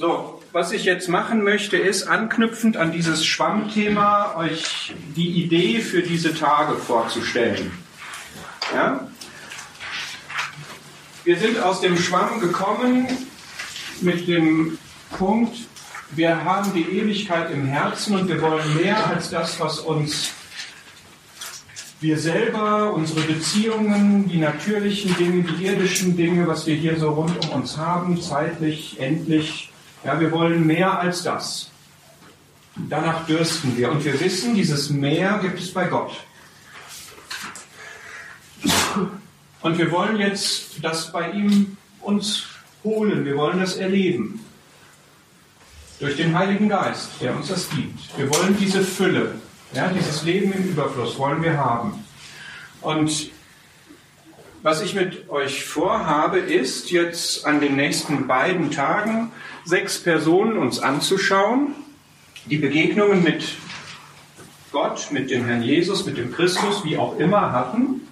So, was ich jetzt machen möchte, ist anknüpfend an dieses Schwammthema euch die Idee für diese Tage vorzustellen. Ja? Wir sind aus dem Schwamm gekommen mit dem Punkt, wir haben die Ewigkeit im Herzen und wir wollen mehr als das, was uns wir selber, unsere Beziehungen, die natürlichen Dinge, die irdischen Dinge, was wir hier so rund um uns haben, zeitlich, endlich, ja, wir wollen mehr als das. Danach dürsten wir. Und wir wissen, dieses Mehr gibt es bei Gott. Und wir wollen jetzt das bei ihm uns holen. Wir wollen das erleben. Durch den Heiligen Geist, der uns das gibt. Wir wollen diese Fülle, ja, dieses Leben im Überfluss wollen wir haben. Und was ich mit euch vorhabe, ist jetzt an den nächsten beiden Tagen sechs Personen uns anzuschauen, die Begegnungen mit Gott, mit dem Herrn Jesus, mit dem Christus, wie auch immer hatten.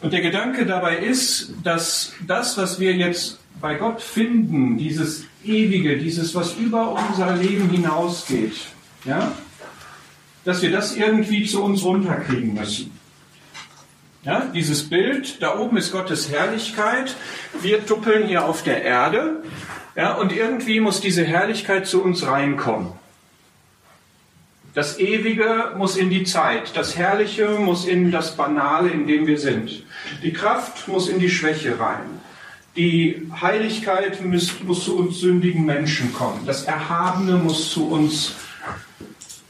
Und der Gedanke dabei ist, dass das, was wir jetzt bei Gott finden, dieses Ewige, dieses, was über unser Leben hinausgeht, ja, dass wir das irgendwie zu uns runterkriegen müssen. Ja, dieses Bild, da oben ist Gottes Herrlichkeit, wir tuppeln hier auf der Erde ja, und irgendwie muss diese Herrlichkeit zu uns reinkommen. Das Ewige muss in die Zeit, das Herrliche muss in das Banale, in dem wir sind. Die Kraft muss in die Schwäche rein. Die Heiligkeit muss, muss zu uns sündigen Menschen kommen. Das Erhabene muss zu uns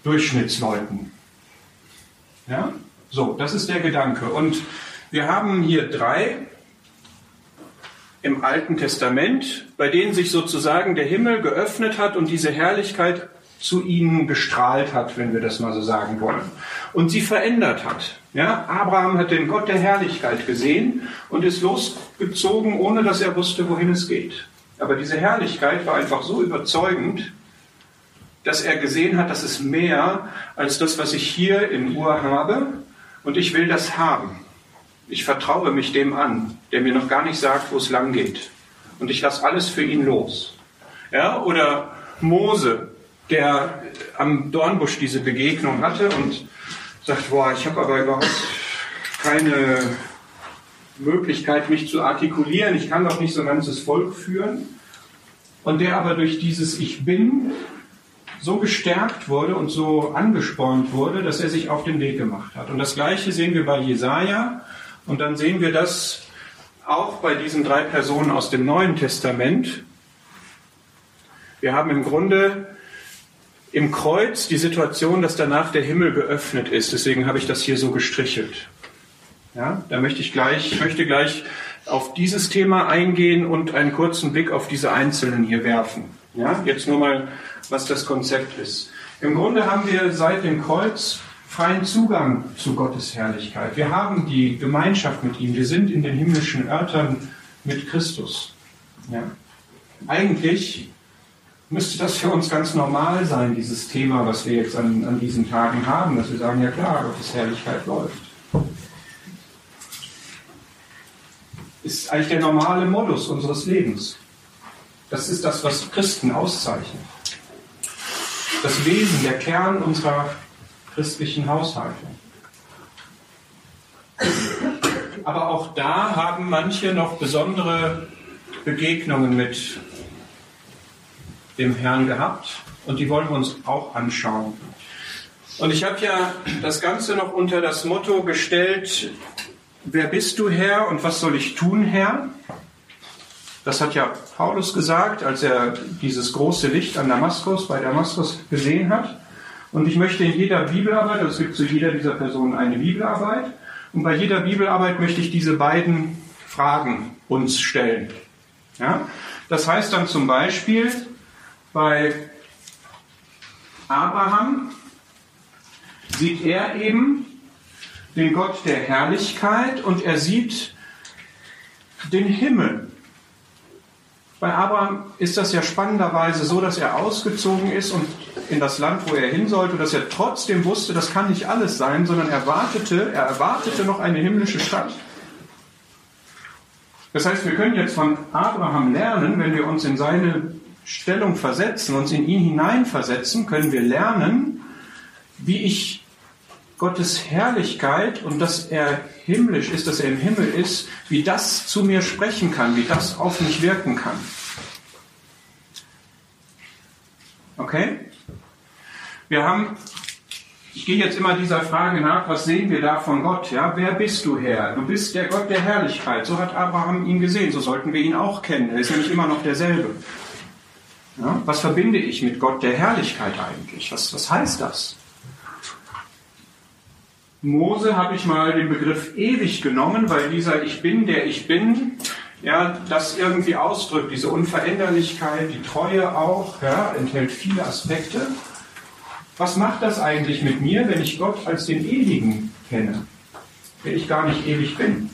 Durchschnittsleuten. Ja? So, das ist der Gedanke. Und wir haben hier drei im Alten Testament, bei denen sich sozusagen der Himmel geöffnet hat und diese Herrlichkeit zu ihnen gestrahlt hat, wenn wir das mal so sagen wollen. Und sie verändert hat. Ja, Abraham hat den Gott der Herrlichkeit gesehen und ist losgezogen, ohne dass er wusste, wohin es geht. Aber diese Herrlichkeit war einfach so überzeugend, dass er gesehen hat, das ist mehr als das, was ich hier in Ur habe und ich will das haben. Ich vertraue mich dem an, der mir noch gar nicht sagt, wo es lang geht. Und ich lasse alles für ihn los. Ja, oder Mose, der am Dornbusch diese Begegnung hatte und sagt, boah, ich habe aber überhaupt keine Möglichkeit, mich zu artikulieren. Ich kann doch nicht so ein ganzes Volk führen. Und der aber durch dieses Ich bin so gestärkt wurde und so angespornt wurde, dass er sich auf den Weg gemacht hat. Und das Gleiche sehen wir bei Jesaja und dann sehen wir das auch bei diesen drei Personen aus dem Neuen Testament. Wir haben im Grunde im Kreuz die Situation, dass danach der Himmel geöffnet ist. Deswegen habe ich das hier so gestrichelt. Ja, da möchte ich gleich, ich möchte gleich auf dieses Thema eingehen und einen kurzen Blick auf diese Einzelnen hier werfen. Ja, jetzt nur mal was das Konzept ist. Im Grunde haben wir seit dem Kreuz freien Zugang zu Gottes Herrlichkeit. Wir haben die Gemeinschaft mit ihm. Wir sind in den himmlischen Örtern mit Christus. Ja. Eigentlich müsste das für uns ganz normal sein, dieses Thema, was wir jetzt an, an diesen Tagen haben, dass wir sagen, ja klar, Gottes Herrlichkeit läuft. Ist eigentlich der normale Modus unseres Lebens. Das ist das, was Christen auszeichnet das Wesen, der Kern unserer christlichen Haushalte. Aber auch da haben manche noch besondere Begegnungen mit dem Herrn gehabt und die wollen wir uns auch anschauen. Und ich habe ja das Ganze noch unter das Motto gestellt, wer bist du Herr und was soll ich tun, Herr? Das hat ja Paulus gesagt, als er dieses große Licht an Damaskus, bei Damaskus gesehen hat. Und ich möchte in jeder Bibelarbeit, also es gibt zu jeder dieser Personen eine Bibelarbeit, und bei jeder Bibelarbeit möchte ich diese beiden Fragen uns stellen. Ja? Das heißt dann zum Beispiel bei Abraham sieht er eben den Gott der Herrlichkeit und er sieht den Himmel. Bei Abraham ist das ja spannenderweise so, dass er ausgezogen ist und in das Land, wo er hin sollte, dass er trotzdem wusste, das kann nicht alles sein, sondern er wartete, er erwartete noch eine himmlische Stadt. Das heißt, wir können jetzt von Abraham lernen, wenn wir uns in seine Stellung versetzen, uns in ihn hineinversetzen, können wir lernen, wie ich Gottes Herrlichkeit und dass er himmlisch ist, dass er im Himmel ist, wie das zu mir sprechen kann, wie das auf mich wirken kann. Okay? Wir haben, ich gehe jetzt immer dieser Frage nach, was sehen wir da von Gott? Ja, wer bist du Herr? Du bist der Gott der Herrlichkeit. So hat Abraham ihn gesehen. So sollten wir ihn auch kennen. Er ist nämlich immer noch derselbe. Ja, was verbinde ich mit Gott der Herrlichkeit eigentlich? Was, was heißt das? Mose habe ich mal den Begriff ewig genommen, weil dieser Ich bin, der ich bin, ja, das irgendwie ausdrückt, diese Unveränderlichkeit, die Treue auch, ja, enthält viele Aspekte. Was macht das eigentlich mit mir, wenn ich Gott als den Ewigen kenne, wenn ich gar nicht ewig bin?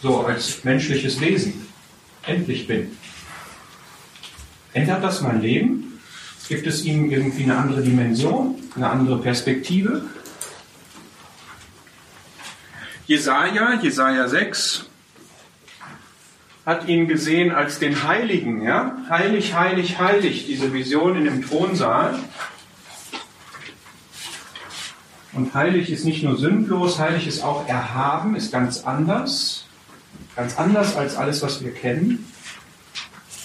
So als menschliches Wesen endlich bin. Ändert das mein Leben? Gibt es ihm irgendwie eine andere Dimension, eine andere Perspektive? Jesaja, Jesaja 6, hat ihn gesehen als den Heiligen, ja? Heilig, heilig, heilig, diese Vision in dem Thronsaal. Und heilig ist nicht nur sündlos, heilig ist auch erhaben, ist ganz anders. Ganz anders als alles, was wir kennen.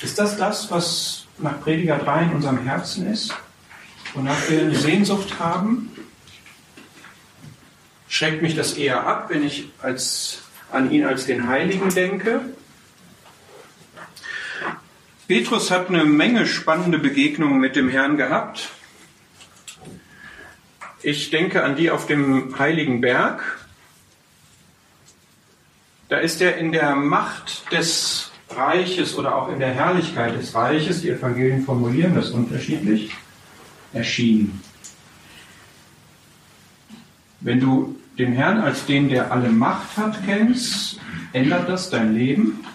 Ist das das, was nach Prediger 3 in unserem Herzen ist? Wonach wir eine Sehnsucht haben? Schreckt mich das eher ab, wenn ich als, an ihn als den Heiligen denke? Petrus hat eine Menge spannende Begegnungen mit dem Herrn gehabt. Ich denke an die auf dem heiligen Berg. Da ist er in der Macht des Reiches oder auch in der Herrlichkeit des Reiches, die Evangelien formulieren das unterschiedlich, erschienen. Wenn du den Herrn als den, der alle Macht hat, kennst, ändert das dein Leben?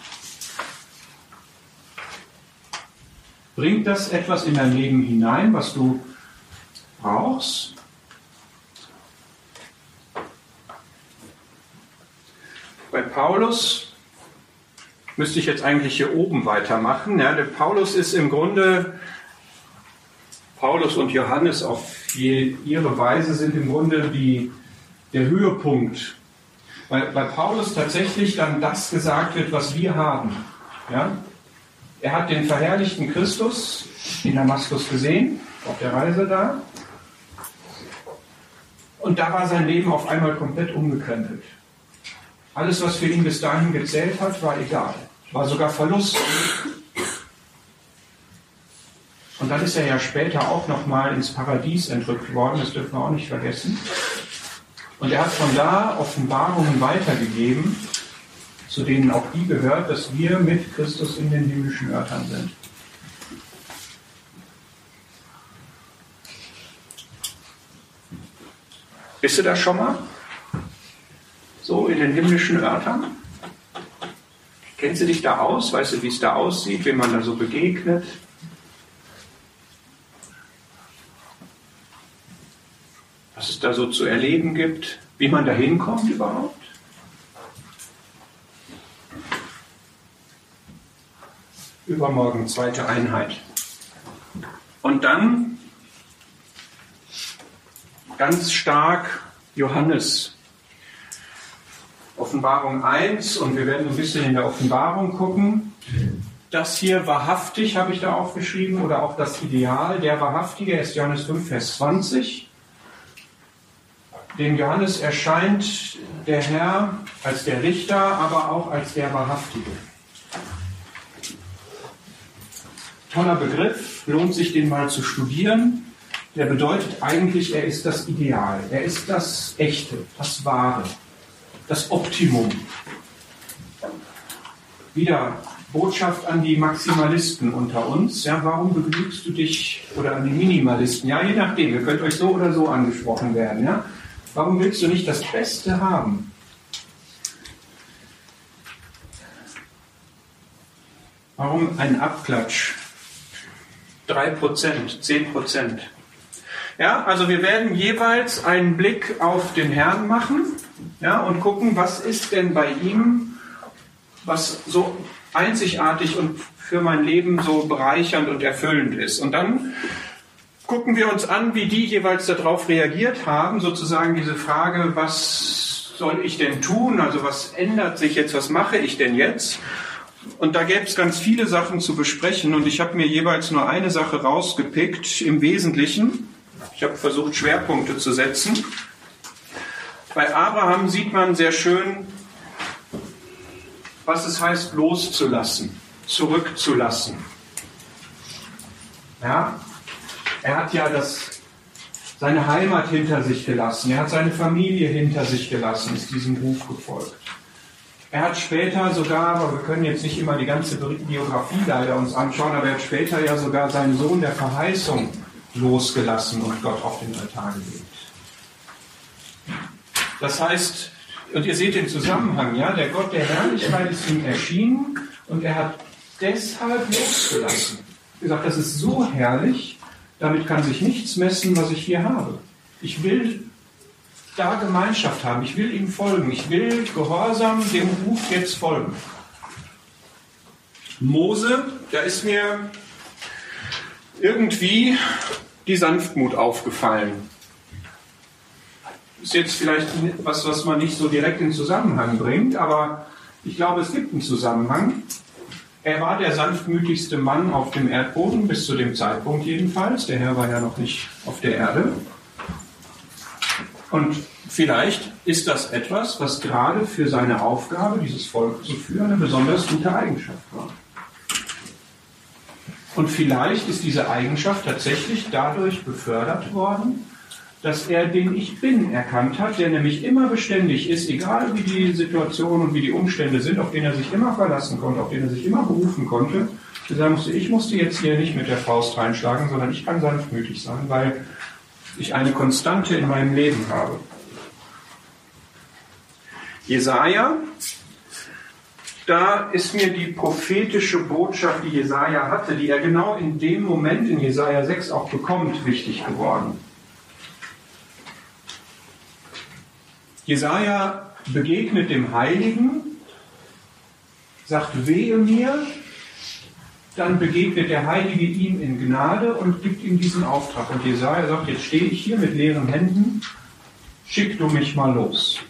Bringt das etwas in dein Leben hinein, was du brauchst? Bei Paulus müsste ich jetzt eigentlich hier oben weitermachen. Ja, der Paulus ist im Grunde, Paulus und Johannes auf ihre Weise sind im Grunde die, der Höhepunkt. Weil bei Paulus tatsächlich dann das gesagt wird, was wir haben. Ja? Er hat den verherrlichten Christus in Damaskus gesehen, auf der Reise da. Und da war sein Leben auf einmal komplett umgekrempelt. Alles, was für ihn bis dahin gezählt hat, war egal. War sogar Verlust. Und dann ist er ja später auch nochmal ins Paradies entrückt worden, das dürfen wir auch nicht vergessen. Und er hat von da Offenbarungen weitergegeben, zu denen auch die gehört, dass wir mit Christus in den himmlischen Örtern sind. Bist du da schon mal? So in den himmlischen Örtern? Kennst du dich da aus? Weißt du, wie es da aussieht, wenn man da so begegnet? Was es da so zu erleben gibt? Wie man da hinkommt überhaupt? Übermorgen zweite Einheit. Und dann ganz stark Johannes. Offenbarung 1 und wir werden ein bisschen in der Offenbarung gucken. Das hier wahrhaftig habe ich da aufgeschrieben oder auch das Ideal. Der Wahrhaftige ist Johannes 5, Vers 20. Dem Johannes erscheint der Herr als der Richter, aber auch als der Wahrhaftige. toller Begriff, lohnt sich den mal zu studieren. Der bedeutet eigentlich, er ist das Ideal, er ist das Echte, das Wahre, das Optimum. Wieder Botschaft an die Maximalisten unter uns. Ja, warum begnügst du dich oder an die Minimalisten? Ja, je nachdem, ihr könnt euch so oder so angesprochen werden. Ja, warum willst du nicht das Beste haben? Warum ein Abklatsch 3 Prozent, 10 Prozent. Ja, also wir werden jeweils einen Blick auf den Herrn machen ja, und gucken, was ist denn bei ihm, was so einzigartig und für mein Leben so bereichernd und erfüllend ist. Und dann gucken wir uns an, wie die jeweils darauf reagiert haben, sozusagen diese Frage, was soll ich denn tun? Also was ändert sich jetzt? Was mache ich denn jetzt? Und da gäbe es ganz viele Sachen zu besprechen und ich habe mir jeweils nur eine Sache rausgepickt im Wesentlichen. Ich habe versucht, Schwerpunkte zu setzen. Bei Abraham sieht man sehr schön, was es heißt, loszulassen, zurückzulassen. Ja, er hat ja das, seine Heimat hinter sich gelassen, er hat seine Familie hinter sich gelassen, ist diesem Ruf gefolgt. Er hat später sogar, aber wir können jetzt nicht immer die ganze Biografie leider uns anschauen, aber er hat später ja sogar seinen Sohn der Verheißung losgelassen und Gott auf den Altar gelegt. Das heißt, und ihr seht den Zusammenhang, ja, der Gott der Herrlichkeit ist ihm erschienen und er hat deshalb losgelassen. Gesagt, das ist so herrlich, damit kann sich nichts messen, was ich hier habe. Ich will da Gemeinschaft haben, ich will ihm folgen, ich will gehorsam dem Ruf jetzt folgen. Mose, da ist mir irgendwie die Sanftmut aufgefallen ist jetzt vielleicht was, was man nicht so direkt in Zusammenhang bringt, aber ich glaube, es gibt einen Zusammenhang. Er war der sanftmütigste Mann auf dem Erdboden, bis zu dem Zeitpunkt jedenfalls. Der Herr war ja noch nicht auf der Erde. Und vielleicht ist das etwas, was gerade für seine Aufgabe, dieses Volk zu führen, eine besonders gute Eigenschaft war. Und vielleicht ist diese Eigenschaft tatsächlich dadurch befördert worden, dass er den Ich Bin erkannt hat, der nämlich immer beständig ist, egal wie die Situation und wie die Umstände sind, auf den er sich immer verlassen konnte, auf den er sich immer berufen konnte. Er sagen musste, ich musste jetzt hier nicht mit der Faust reinschlagen, sondern ich kann sanftmütig sein, weil ich eine Konstante in meinem Leben habe. Jesaja, da ist mir die prophetische Botschaft, die Jesaja hatte, die er genau in dem Moment in Jesaja 6 auch bekommt, wichtig geworden. Jesaja begegnet dem Heiligen, sagt wehe mir, dann begegnet der Heilige ihm in Gnade und gibt ihm diesen Auftrag. Und Jesaja sagt, jetzt stehe ich hier mit leeren Händen, schick du mich mal los.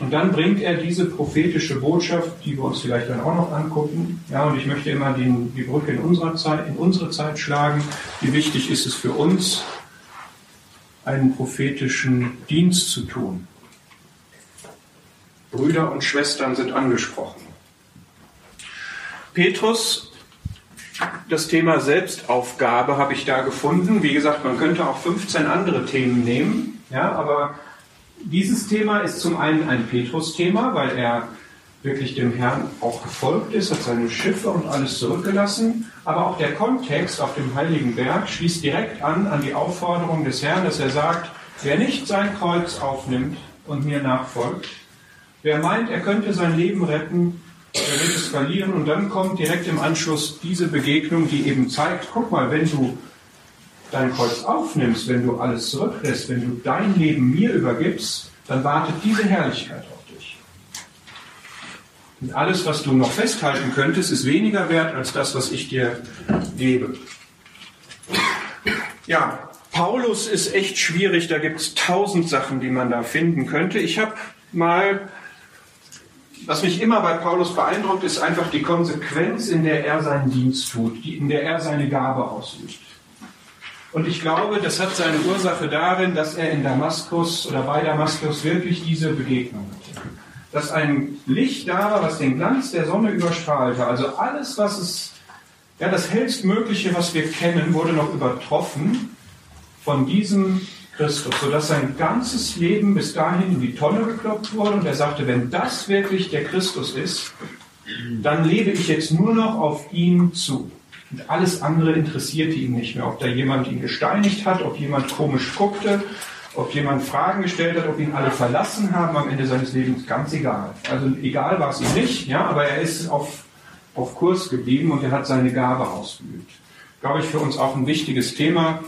Und dann bringt er diese prophetische Botschaft, die wir uns vielleicht dann auch noch angucken. Ja, und ich möchte immer den, die Brücke in unserer Zeit, in unsere Zeit schlagen. Wie wichtig ist es für uns, einen prophetischen Dienst zu tun. Brüder und Schwestern sind angesprochen. Petrus, das Thema Selbstaufgabe habe ich da gefunden. Wie gesagt, man könnte auch 15 andere Themen nehmen, ja, aber dieses Thema ist zum einen ein Petrus-Thema, weil er wirklich dem Herrn auch gefolgt ist, hat seine Schiffe und alles zurückgelassen. Aber auch der Kontext auf dem Heiligen Berg schließt direkt an an die Aufforderung des Herrn, dass er sagt, wer nicht sein Kreuz aufnimmt und mir nachfolgt, wer meint, er könnte sein Leben retten, der wird es verlieren. Und dann kommt direkt im Anschluss diese Begegnung, die eben zeigt, guck mal, wenn du dein Kreuz aufnimmst, wenn du alles zurücklässt, wenn du dein Leben mir übergibst, dann wartet diese Herrlichkeit auf. Und alles, was du noch festhalten könntest, ist weniger wert als das, was ich dir gebe. Ja, Paulus ist echt schwierig. Da gibt es tausend Sachen, die man da finden könnte. Ich habe mal, was mich immer bei Paulus beeindruckt, ist einfach die Konsequenz, in der er seinen Dienst tut, in der er seine Gabe ausübt. Und ich glaube, das hat seine Ursache darin, dass er in Damaskus oder bei Damaskus wirklich diese Begegnung hatte dass ein Licht da war, was den Glanz der Sonne überstrahlte. Also alles, was es, ja, das hellstmögliche, was wir kennen, wurde noch übertroffen von diesem Christus, sodass sein ganzes Leben bis dahin in die Tonne geklopft wurde. Und er sagte, wenn das wirklich der Christus ist, dann lebe ich jetzt nur noch auf ihn zu. Und alles andere interessierte ihn nicht mehr. Ob da jemand ihn gesteinigt hat, ob jemand komisch guckte, ob jemand Fragen gestellt hat, ob ihn alle verlassen haben am Ende seines Lebens, ganz egal. Also egal war es ihm nicht, ja, aber er ist auf, auf Kurs geblieben und er hat seine Gabe ausgeübt. Glaube ich, für uns auch ein wichtiges Thema.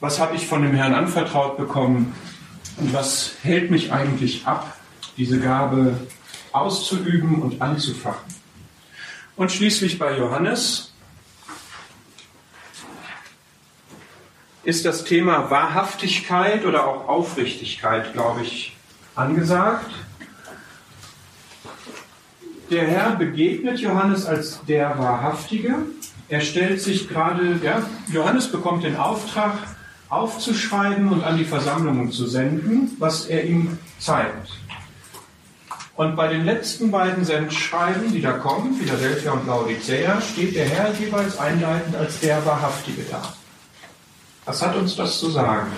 Was habe ich von dem Herrn anvertraut bekommen und was hält mich eigentlich ab, diese Gabe auszuüben und anzufachen. Und schließlich bei Johannes ist das Thema Wahrhaftigkeit oder auch Aufrichtigkeit, glaube ich, angesagt. Der Herr begegnet Johannes als der Wahrhaftige. Er stellt sich gerade, ja, Johannes bekommt den Auftrag, aufzuschreiben und an die Versammlungen zu senden, was er ihm zeigt. Und bei den letzten beiden Sendschreiben, die da kommen, Philadelphia und Laodicea, steht der Herr jeweils einleitend als der Wahrhaftige da. Was hat uns das zu sagen?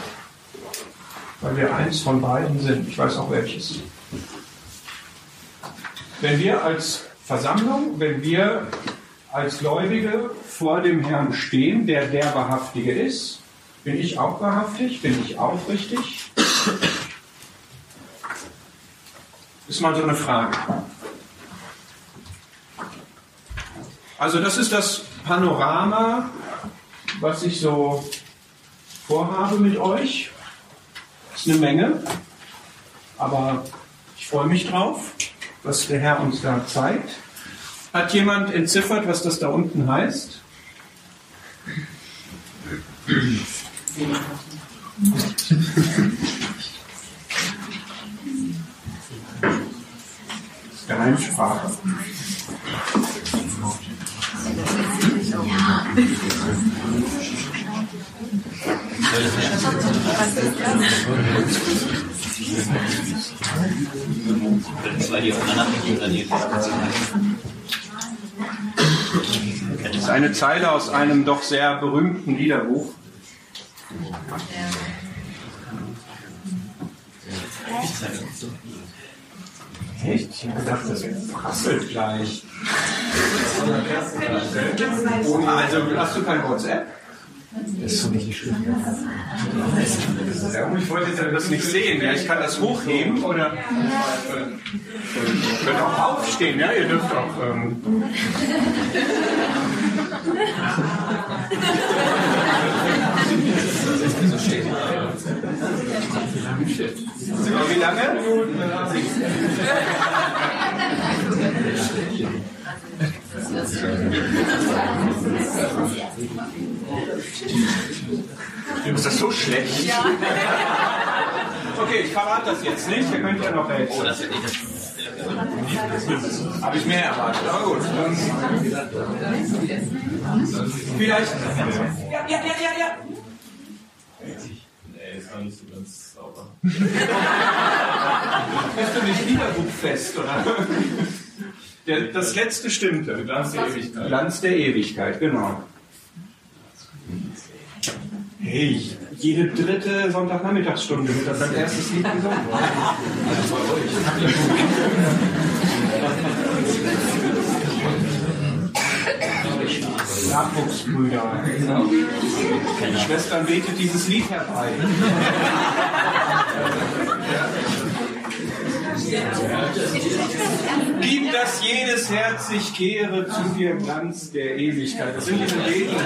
Weil wir eins von beiden sind. Ich weiß auch welches. Wenn wir als Versammlung, wenn wir als Gläubige vor dem Herrn stehen, der der Wahrhaftige ist, bin ich auch wahrhaftig? Bin ich aufrichtig? Ist mal so eine Frage. Also das ist das Panorama, was ich so vorhabe mit euch. Das ist eine Menge, aber ich freue mich drauf, was der Herr uns da zeigt. Hat jemand entziffert, was das da unten heißt? Geheimsprache. Das ist eine Zeile aus einem doch sehr berühmten Liederbuch. Echt? Ich habe gedacht, das prasselt gleich. Also hast du kein WhatsApp? Das ist so nicht schön. Ja, ich wollte das nicht sehen. Ja, ich kann das hochheben oder. Ihr könnt auch aufstehen, ja, ihr dürft auch. Ähm Wie lange? Ist das so schlecht? Ja. Okay, ich verrate das jetzt nicht. Ihr könnt ja noch helfen. Oh, das wird nicht das. Habe ich mehr erwartet, aber gut. Vielleicht. Ja, ja, ja, ja, ja. Nee, ist noch nicht so ganz sauber. Bist du nicht wiederbuchfest, oder? Der, das letzte stimmte. Glanz der Ewigkeit. Glanz der Ewigkeit, genau. Hey, jede dritte Sonntagnachmittagsstunde wird das als erstes Lied gesungen. Also bei euch. Nachwuchsbrüder. Die Schwestern betet dieses Lied herbei. Gib, dass jedes Herz sich kehre zu dir Glanz der Ewigkeit. Das sind diese Beten.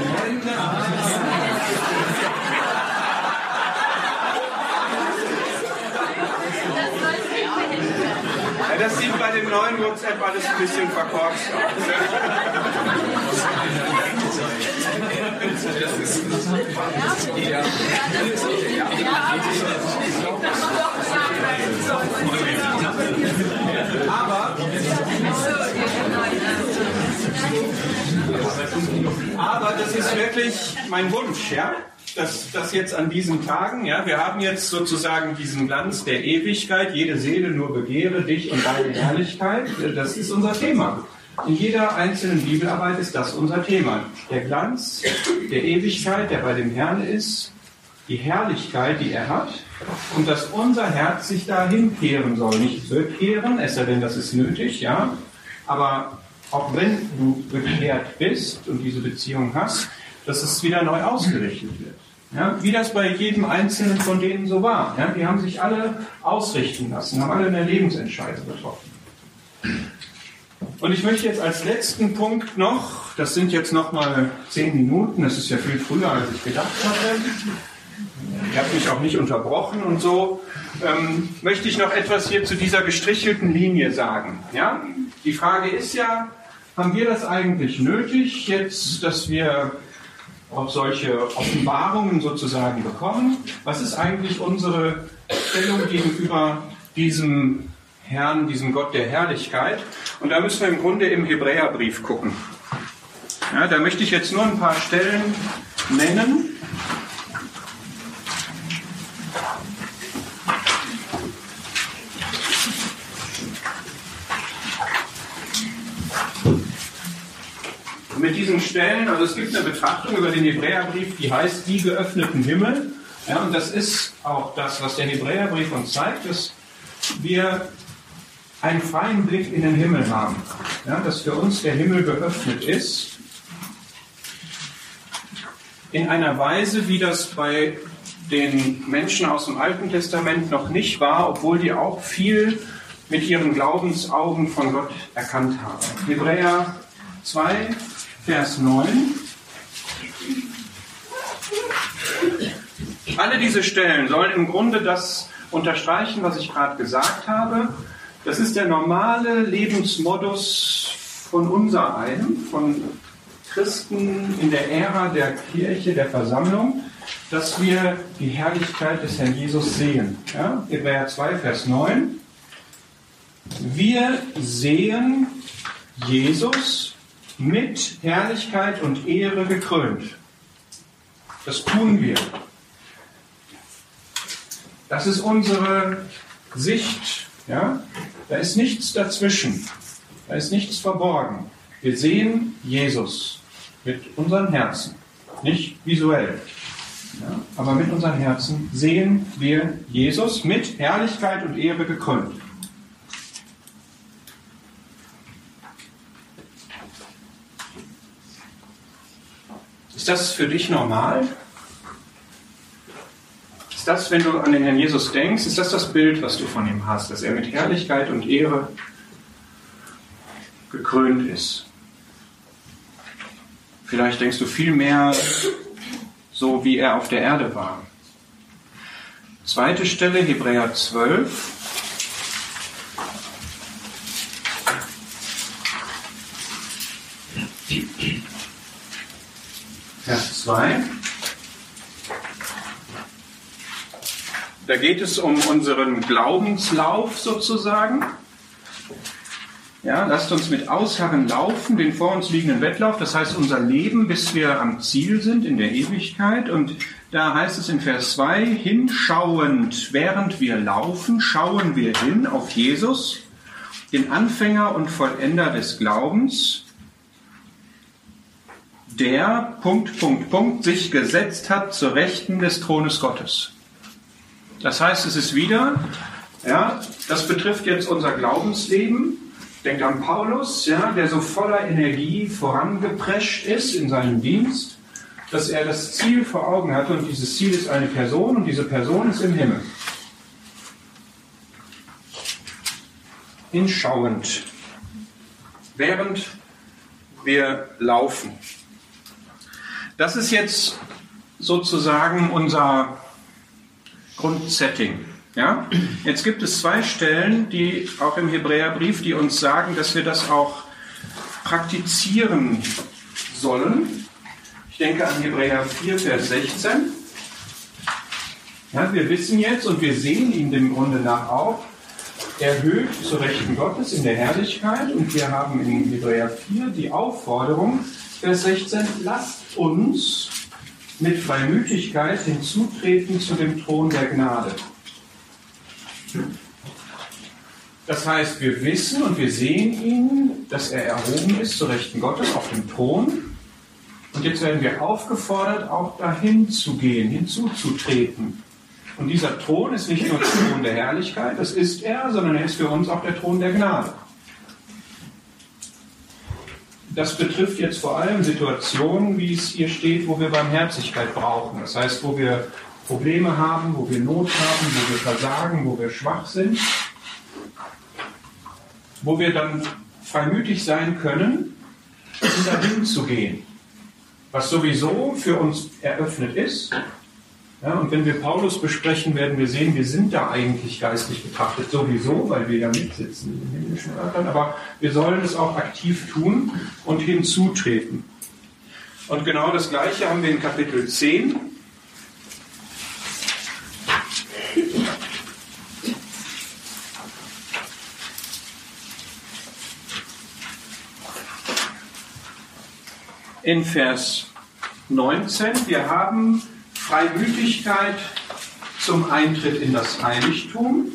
Ja, das sieht neuen WhatsApp alles ein bisschen verkorkst. Aber, aber das ist wirklich mein Wunsch, ja? Dass das jetzt an diesen Tagen, ja, wir haben jetzt sozusagen diesen Glanz der Ewigkeit, jede Seele nur begehre dich und deine Herrlichkeit, das ist unser Thema. In jeder einzelnen Bibelarbeit ist das unser Thema. Der Glanz der Ewigkeit, der bei dem Herrn ist, die Herrlichkeit, die er hat, und dass unser Herz sich dahin kehren soll. Nicht bekehren, es sei denn, das ist nötig, ja. Aber auch wenn du bekehrt bist und diese Beziehung hast, dass es wieder neu ausgerichtet wird. Ja, wie das bei jedem Einzelnen von denen so war. Ja, die haben sich alle ausrichten lassen, haben alle eine Lebensentscheidung getroffen. Und ich möchte jetzt als letzten Punkt noch, das sind jetzt noch mal zehn Minuten, das ist ja viel früher, als ich gedacht hatte, ihr habt mich auch nicht unterbrochen und so, ähm, möchte ich noch etwas hier zu dieser gestrichelten Linie sagen. Ja? Die Frage ist ja, haben wir das eigentlich nötig, jetzt, dass wir auch solche Offenbarungen sozusagen bekommen? Was ist eigentlich unsere Stellung gegenüber diesem Herrn, diesem Gott der Herrlichkeit? Und da müssen wir im Grunde im Hebräerbrief gucken. Ja, da möchte ich jetzt nur ein paar Stellen nennen. Diesen Stellen, also es gibt eine Betrachtung über den Hebräerbrief, die heißt die geöffneten Himmel. Ja, und das ist auch das, was der Hebräerbrief uns zeigt, dass wir einen freien Blick in den Himmel haben. Ja, dass für uns der Himmel geöffnet ist in einer Weise, wie das bei den Menschen aus dem Alten Testament noch nicht war, obwohl die auch viel mit ihren Glaubensaugen von Gott erkannt haben. Hebräer 2, Vers 9. Alle diese Stellen sollen im Grunde das unterstreichen, was ich gerade gesagt habe. Das ist der normale Lebensmodus von unser einem, von Christen in der Ära der Kirche, der Versammlung, dass wir die Herrlichkeit des Herrn Jesus sehen. Ja? Hebräer 2, Vers 9. Wir sehen Jesus mit Herrlichkeit und Ehre gekrönt. Das tun wir. Das ist unsere Sicht. Ja? Da ist nichts dazwischen. Da ist nichts verborgen. Wir sehen Jesus mit unseren Herzen, nicht visuell. Ja, aber mit unseren Herzen sehen wir Jesus mit Herrlichkeit und Ehre gekrönt. Das für dich normal? Ist das, wenn du an den Herrn Jesus denkst, ist das das Bild, was du von ihm hast, dass er mit Herrlichkeit und Ehre gekrönt ist? Vielleicht denkst du viel mehr so, wie er auf der Erde war. Zweite Stelle, Hebräer 12. Vers 2. Da geht es um unseren Glaubenslauf sozusagen. Ja, lasst uns mit Ausharren laufen, den vor uns liegenden Wettlauf, das heißt unser Leben, bis wir am Ziel sind in der Ewigkeit. Und da heißt es in Vers 2, hinschauend, während wir laufen, schauen wir hin auf Jesus, den Anfänger und Vollender des Glaubens, der, Punkt, Punkt, Punkt, sich gesetzt hat zur Rechten des Thrones Gottes. Das heißt, es ist wieder, ja, das betrifft jetzt unser Glaubensleben, Denkt an Paulus, ja, der so voller Energie vorangeprescht ist in seinem Dienst, dass er das Ziel vor Augen hatte und dieses Ziel ist eine Person und diese Person ist im Himmel. Hinschauend, während wir laufen. Das ist jetzt sozusagen unser Grundsetting. Ja? Jetzt gibt es zwei Stellen, die auch im Hebräerbrief, die uns sagen, dass wir das auch praktizieren sollen. Ich denke an Hebräer 4, Vers 16. Ja, wir wissen jetzt und wir sehen ihn dem Grunde nach auch, erhöht zur Rechten Gottes in der Herrlichkeit und wir haben in Hebräer 4 die Aufforderung, Vers 16, lasst uns mit Freimütigkeit hinzutreten zu dem Thron der Gnade. Das heißt, wir wissen und wir sehen ihn, dass er erhoben ist zur Rechten Gottes auf dem Thron. Und jetzt werden wir aufgefordert, auch dahin zu gehen, hinzuzutreten. Und dieser Thron ist nicht nur der Thron der Herrlichkeit, das ist er, sondern er ist für uns auch der Thron der Gnade. Das betrifft jetzt vor allem Situationen, wie es hier steht, wo wir Barmherzigkeit brauchen. Das heißt, wo wir Probleme haben, wo wir Not haben, wo wir versagen, wo wir schwach sind, wo wir dann freimütig sein können, um dahin zu gehen, was sowieso für uns eröffnet ist, Ja, und wenn wir Paulus besprechen, werden wir sehen, wir sind da eigentlich geistlich betrachtet sowieso, weil wir ja mitsitzen in den himmlischen Örtern, aber wir sollen es auch aktiv tun und hinzutreten. Und genau das Gleiche haben wir in Kapitel 10. In Vers 19, wir haben Freimütigkeit zum Eintritt in das Heiligtum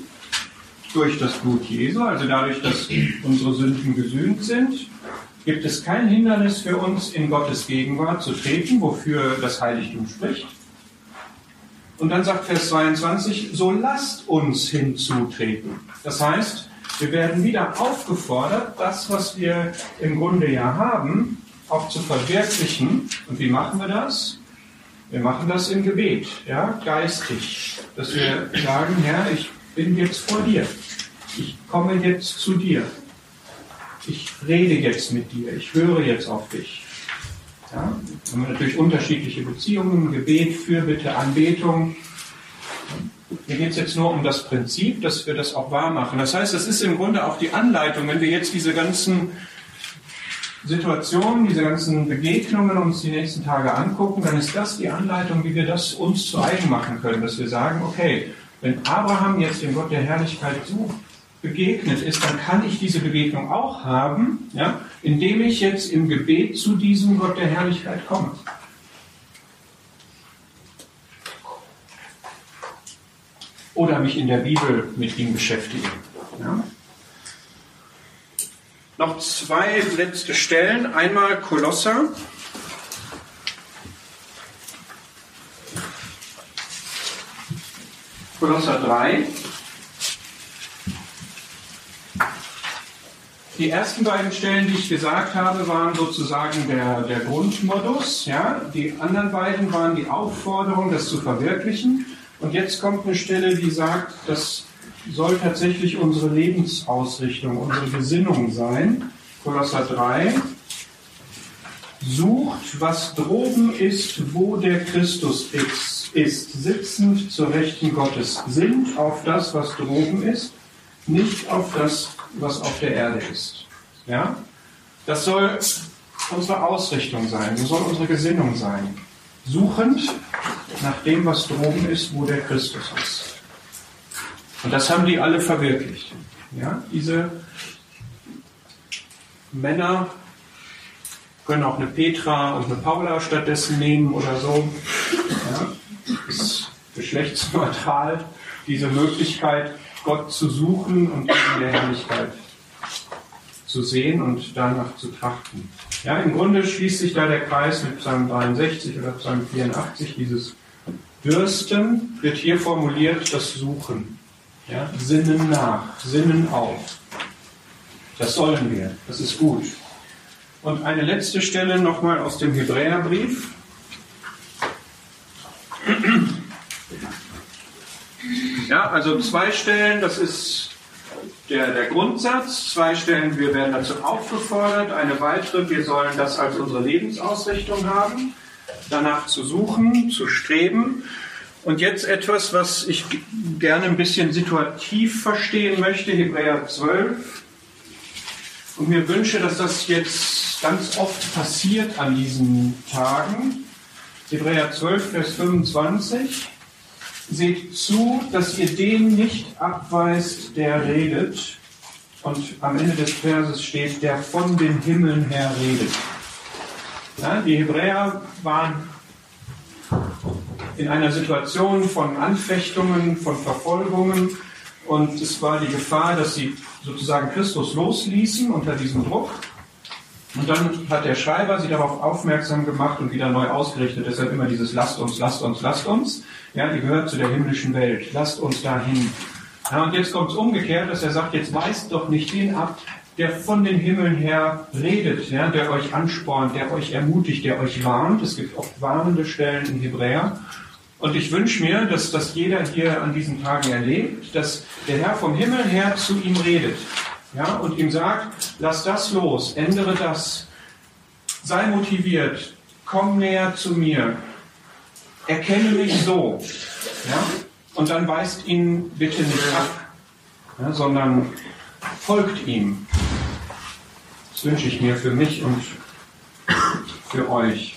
durch das Blut Jesu, also dadurch, dass unsere Sünden gesühnt sind, gibt es kein Hindernis für uns, in Gottes Gegenwart zu treten, wofür das Heiligtum spricht. Und dann sagt Vers 22, so lasst uns hinzutreten. Das heißt, wir werden wieder aufgefordert, das, was wir im Grunde ja haben, auch zu verwirklichen. Und wie machen wir das? Wir machen das im Gebet, ja, geistig, dass wir sagen, Herr, ich bin jetzt vor dir. Ich komme jetzt zu dir. Ich rede jetzt mit dir. Ich höre jetzt auf dich. Ja, wir haben natürlich unterschiedliche Beziehungen, Gebet, Fürbitte, Anbetung. Mir geht es jetzt nur um das Prinzip, dass wir das auch wahr machen. Das heißt, das ist im Grunde auch die Anleitung, wenn wir jetzt diese ganzen Situationen, diese ganzen Begegnungen uns die nächsten Tage angucken, dann ist das die Anleitung, wie wir das uns zu eigen machen können, dass wir sagen, okay, wenn Abraham jetzt dem Gott der Herrlichkeit so begegnet ist, dann kann ich diese Begegnung auch haben, ja, indem ich jetzt im Gebet zu diesem Gott der Herrlichkeit komme. Oder mich in der Bibel mit ihm beschäftige. Ja. Noch zwei letzte Stellen. Einmal Kolosser. Kolosser 3. Die ersten beiden Stellen, die ich gesagt habe, waren sozusagen der, der Grundmodus. Ja? Die anderen beiden waren die Aufforderung, das zu verwirklichen. Und jetzt kommt eine Stelle, die sagt, das soll tatsächlich unsere Lebensausrichtung, unsere Gesinnung sein. Kolosser 3. Sucht, was droben ist, wo der Christus ist, sitzend zur Rechten Gottes. Sind auf das, was droben ist, nicht auf das, was auf der Erde ist. Ja? Das soll unsere Ausrichtung sein, das soll unsere Gesinnung sein. Suchend nach dem, was droben ist, wo der Christus ist. Und das haben die alle verwirklicht. Ja? Diese Männer können auch eine Petra und eine Paula stattdessen nehmen oder so. Ja? Ist geschlechtsneutral diese Möglichkeit, Gott zu suchen und in der Herrlichkeit zu sehen und danach zu trachten. Ja, im Grunde schließt sich da der Kreis mit Psalm 63 oder Psalm 84. Dieses Dürsten wird hier formuliert, das Suchen. Ja, Sinnen nach, Sinnen auf. Das sollen wir, das ist gut. Und eine letzte Stelle nochmal aus dem Hebräerbrief. Ja, also zwei Stellen, das ist der, der Grundsatz. Zwei Stellen, wir werden dazu aufgefordert. Eine weitere, wir sollen das als unsere Lebensausrichtung haben. Danach zu suchen, zu streben. Und jetzt etwas, was ich gerne ein bisschen situativ verstehen möchte, Hebräer 12. Und mir wünsche, dass das jetzt ganz oft passiert an diesen Tagen. Hebräer 12, Vers 25. Seht zu, dass ihr den nicht abweist, der redet. Und am Ende des Verses steht, der von den Himmeln her redet. Ja, die Hebräer waren in einer Situation von Anfechtungen, von Verfolgungen. Und es war die Gefahr, dass sie sozusagen Christus losließen unter diesem Druck. Und dann hat der Schreiber sie darauf aufmerksam gemacht und wieder neu ausgerichtet. Deshalb immer dieses Lasst uns, lasst uns, lasst uns. Ja, ihr gehört zu der himmlischen Welt. Lasst uns dahin. Ja, und jetzt kommt es umgekehrt, dass er sagt, jetzt weist doch nicht den ab, der von den Himmeln her redet, ja, der euch anspornt, der euch ermutigt, der euch warnt. Es gibt oft warnende Stellen in Hebräer. Und ich wünsche mir, dass das jeder hier an diesen Tagen erlebt, dass der Herr vom Himmel her zu ihm redet ja, und ihm sagt, lass das los, ändere das, sei motiviert, komm näher zu mir, erkenne mich so. Ja? Und dann weist ihn bitte nicht ab, ja, sondern folgt ihm. Das wünsche ich mir für mich und für euch.